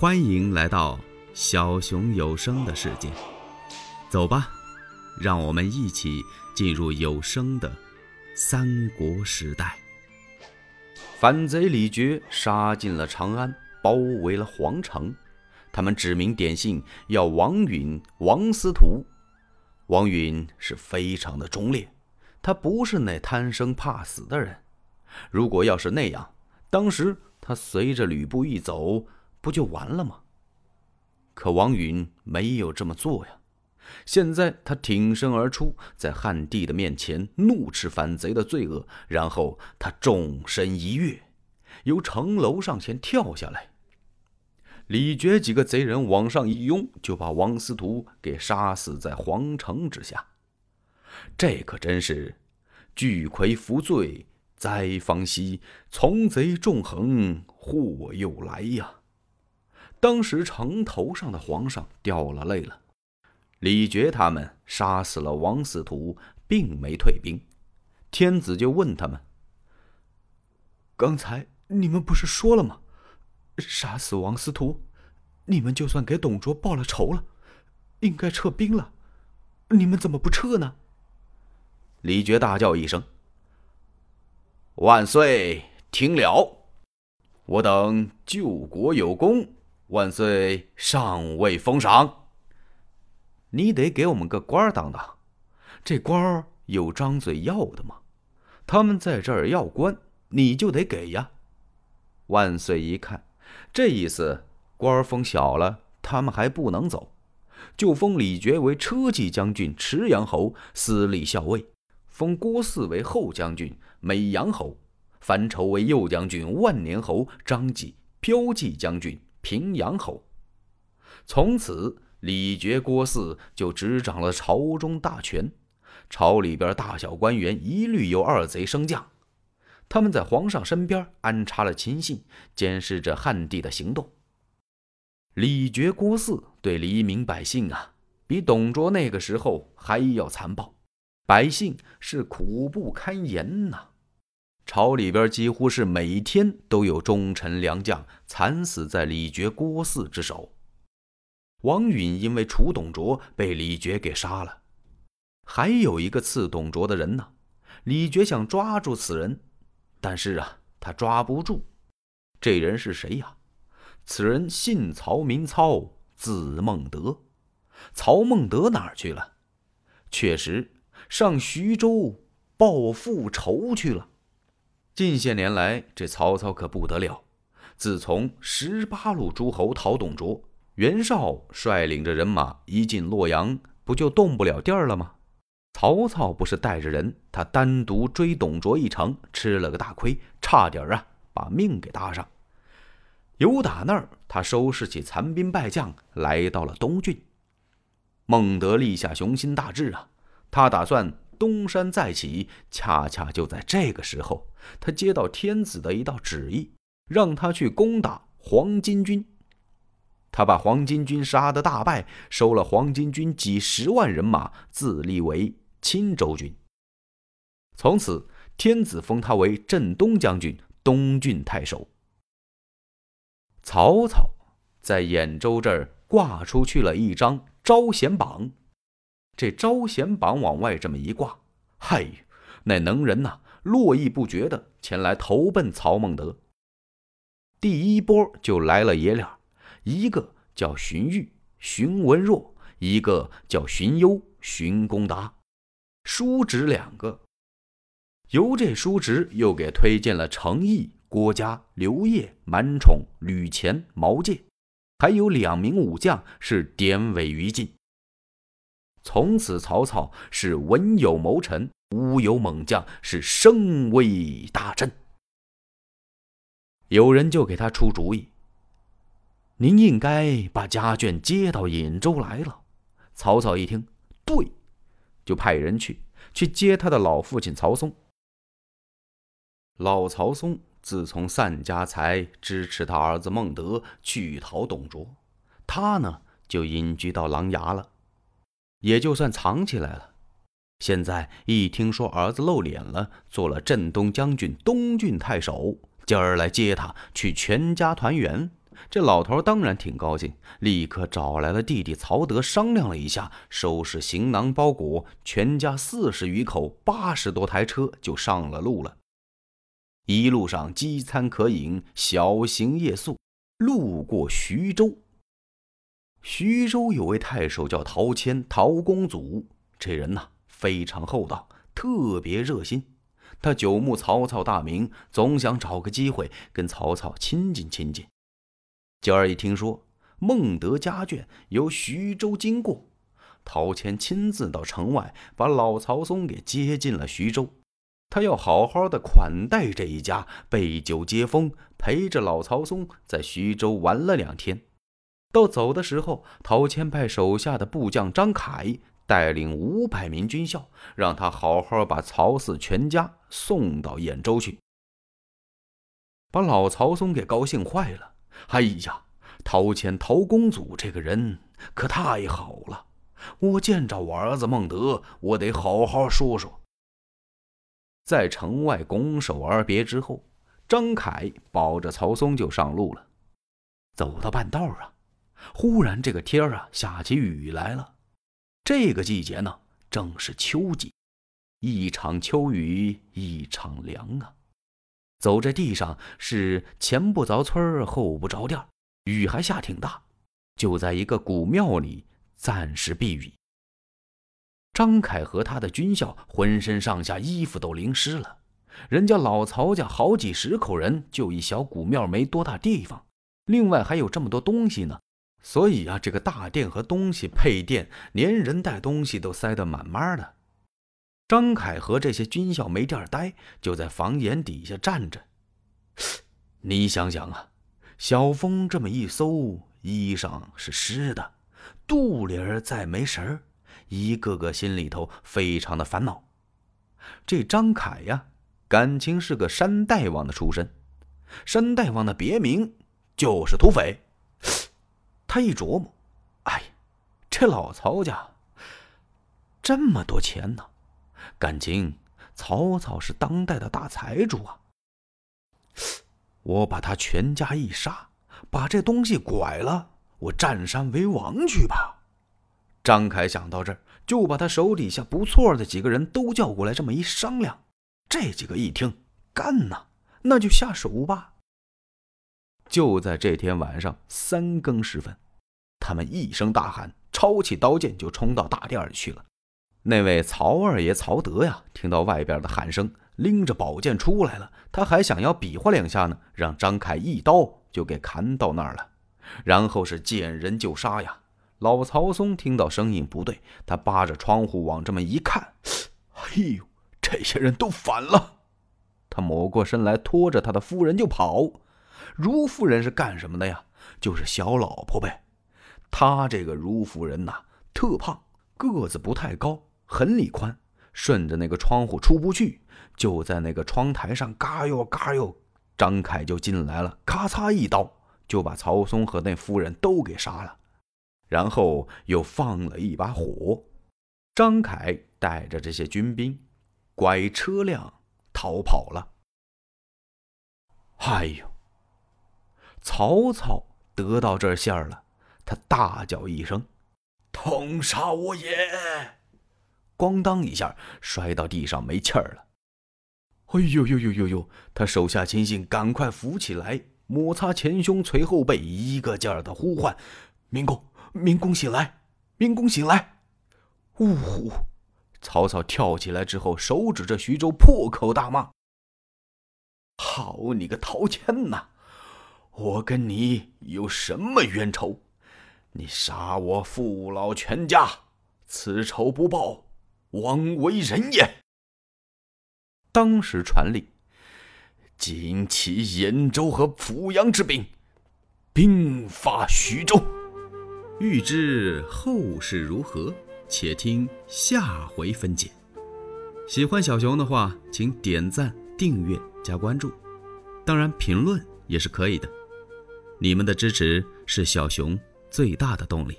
欢迎来到小熊有声的世界，走吧，让我们一起进入有声的三国时代。反贼李傕杀进了长安，包围了皇城。他们指名点姓要王允、王司徒。王允是非常的忠烈，他不是那贪生怕死的人。如果要是那样，当时他随着吕布一走。不就完了吗？可王允没有这么做呀。现在他挺身而出，在汉帝的面前怒斥反贼的罪恶，然后他纵身一跃，由城楼上前跳下来。李傕几个贼人往上一拥，就把王司徒给杀死在皇城之下。这可真是巨魁伏罪灾方息，从贼纵横祸又来呀！当时城头上的皇上掉了泪了，李傕他们杀死了王司徒，并没退兵。天子就问他们：“刚才你们不是说了吗？杀死王司徒，你们就算给董卓报了仇了，应该撤兵了，你们怎么不撤呢？”李傕大叫一声：“万岁！听了，我等救国有功。”万岁尚未封赏，你得给我们个官当当。这官有张嘴要的吗？他们在这儿要官，你就得给呀。万岁一看，这意思，官封小了，他们还不能走，就封李傕为车骑将军、池阳侯、司隶校尉；封郭汜为后将军、美阳侯；樊稠为右将军、万年侯；张济骠骑将军。平阳侯。从此，李傕、郭汜就执掌了朝中大权。朝里边大小官员一律由二贼升降。他们在皇上身边安插了亲信，监视着汉帝的行动。李傕、郭汜对黎民百姓啊，比董卓那个时候还要残暴，百姓是苦不堪言呐。朝里边几乎是每天都有忠臣良将惨死在李傕、郭汜之手。王允因为除董卓被李傕给杀了，还有一个刺董卓的人呢。李傕想抓住此人，但是啊，他抓不住。这人是谁呀？此人姓曹，名操，字孟德。曹孟德哪儿去了？确实上徐州报复仇去了。近些年来，这曹操可不得了。自从十八路诸侯讨董卓，袁绍率领着人马一进洛阳，不就动不了地儿了吗？曹操不是带着人，他单独追董卓一程，吃了个大亏，差点啊把命给搭上。由打那儿，他收拾起残兵败将，来到了东郡。孟德立下雄心大志啊，他打算。东山再起，恰恰就在这个时候，他接到天子的一道旨意，让他去攻打黄巾军。他把黄巾军杀得大败，收了黄巾军几十万人马，自立为青州军。从此，天子封他为镇东将军、东郡太守。曹操在兖州这儿挂出去了一张招贤榜。这招贤榜往外这么一挂，嗨，那能人呐，络绎不绝的前来投奔曹孟德。第一波就来了爷俩，一个叫荀彧、荀文若，一个叫荀攸、荀公达，叔侄两个。由这叔侄又给推荐了程毅、郭嘉、刘烨、满宠、吕虔、毛玠，还有两名武将是典韦于禁。从此，曹操是文有谋臣，武有猛将，是声威大振。有人就给他出主意：“您应该把家眷接到兖州来了。”曹操一听，对，就派人去去接他的老父亲曹嵩。老曹嵩自从散家财支持他儿子孟德去讨董卓，他呢就隐居到琅琊了。也就算藏起来了，现在一听说儿子露脸了，做了镇东将军、东郡太守，今儿来接他去全家团圆，这老头当然挺高兴，立刻找来了弟弟曹德商量了一下，收拾行囊包裹，全家四十余口，八十多台车就上了路了。一路上饥餐渴饮，小行夜宿，路过徐州。徐州有位太守叫陶谦，陶公祖，这人呐非常厚道，特别热心。他久慕曹操大名，总想找个机会跟曹操亲近亲近。今儿一听说孟德家眷由徐州经过，陶谦亲自到城外把老曹松给接进了徐州。他要好好的款待这一家，备酒接风，陪着老曹松在徐州玩了两天。到走的时候，陶谦派手下的部将张凯带领五百名军校，让他好好把曹氏全家送到兖州去，把老曹松给高兴坏了。哎呀，陶谦陶公祖这个人可太好了，我见着我儿子孟德，我得好好说说。在城外拱手而别之后，张凯抱着曹松就上路了。走到半道啊。忽然，这个天儿啊，下起雨来了。这个季节呢，正是秋季，一场秋雨一场凉啊。走在地上是前不着村后不着店，雨还下挺大。就在一个古庙里暂时避雨。张凯和他的军校浑身上下衣服都淋湿了。人家老曹家好几十口人，就一小古庙没多大地方，另外还有这么多东西呢。所以啊，这个大殿和东西配殿，连人带东西都塞得满满的。张凯和这些军校没地儿待，就在房檐底下站着。你想想啊，小风这么一搜，衣裳是湿的，肚里儿再没神儿，一个个心里头非常的烦恼。这张凯呀，感情是个山大王的出身，山大王的别名就是土匪。他一琢磨，哎，这老曹家这么多钱呢，感情曹操是当代的大财主啊。我把他全家一杀，把这东西拐了，我占山为王去吧。张凯想到这儿，就把他手底下不错的几个人都叫过来，这么一商量，这几个一听，干呐，那就下手吧。就在这天晚上三更时分，他们一声大喊，抄起刀剑就冲到大殿里去了。那位曹二爷曹德呀，听到外边的喊声，拎着宝剑出来了。他还想要比划两下呢，让张凯一刀就给砍到那儿了。然后是见人就杀呀。老曹松听到声音不对，他扒着窗户往这么一看，嘿呦，这些人都反了。他抹过身来，拖着他的夫人就跑。如夫人是干什么的呀？就是小老婆呗。他这个如夫人呐，特胖，个子不太高，很里宽，顺着那个窗户出不去，就在那个窗台上嘎哟嘎哟，张凯就进来了，咔嚓一刀就把曹松和那夫人都给杀了，然后又放了一把火，张凯带着这些军兵，拐车辆逃跑了。哎呦！曹操得到这信儿了，他大叫一声：“痛杀我也！”咣当一下摔到地上没气儿了。哎呦呦呦呦呦！他手下亲信赶快扶起来，摩擦前胸捶后背，一个劲儿的呼唤：“民公，民公醒来，民公醒来！”呜呼！曹操跳起来之后，手指着徐州，破口大骂：“好你个陶谦呐！”我跟你有什么冤仇？你杀我父老全家，此仇不报，枉为人也。当时传令，尽起兖州和濮阳之兵，兵发徐州。欲知后事如何，且听下回分解。喜欢小熊的话，请点赞、订阅、加关注，当然评论也是可以的。你们的支持是小熊最大的动力。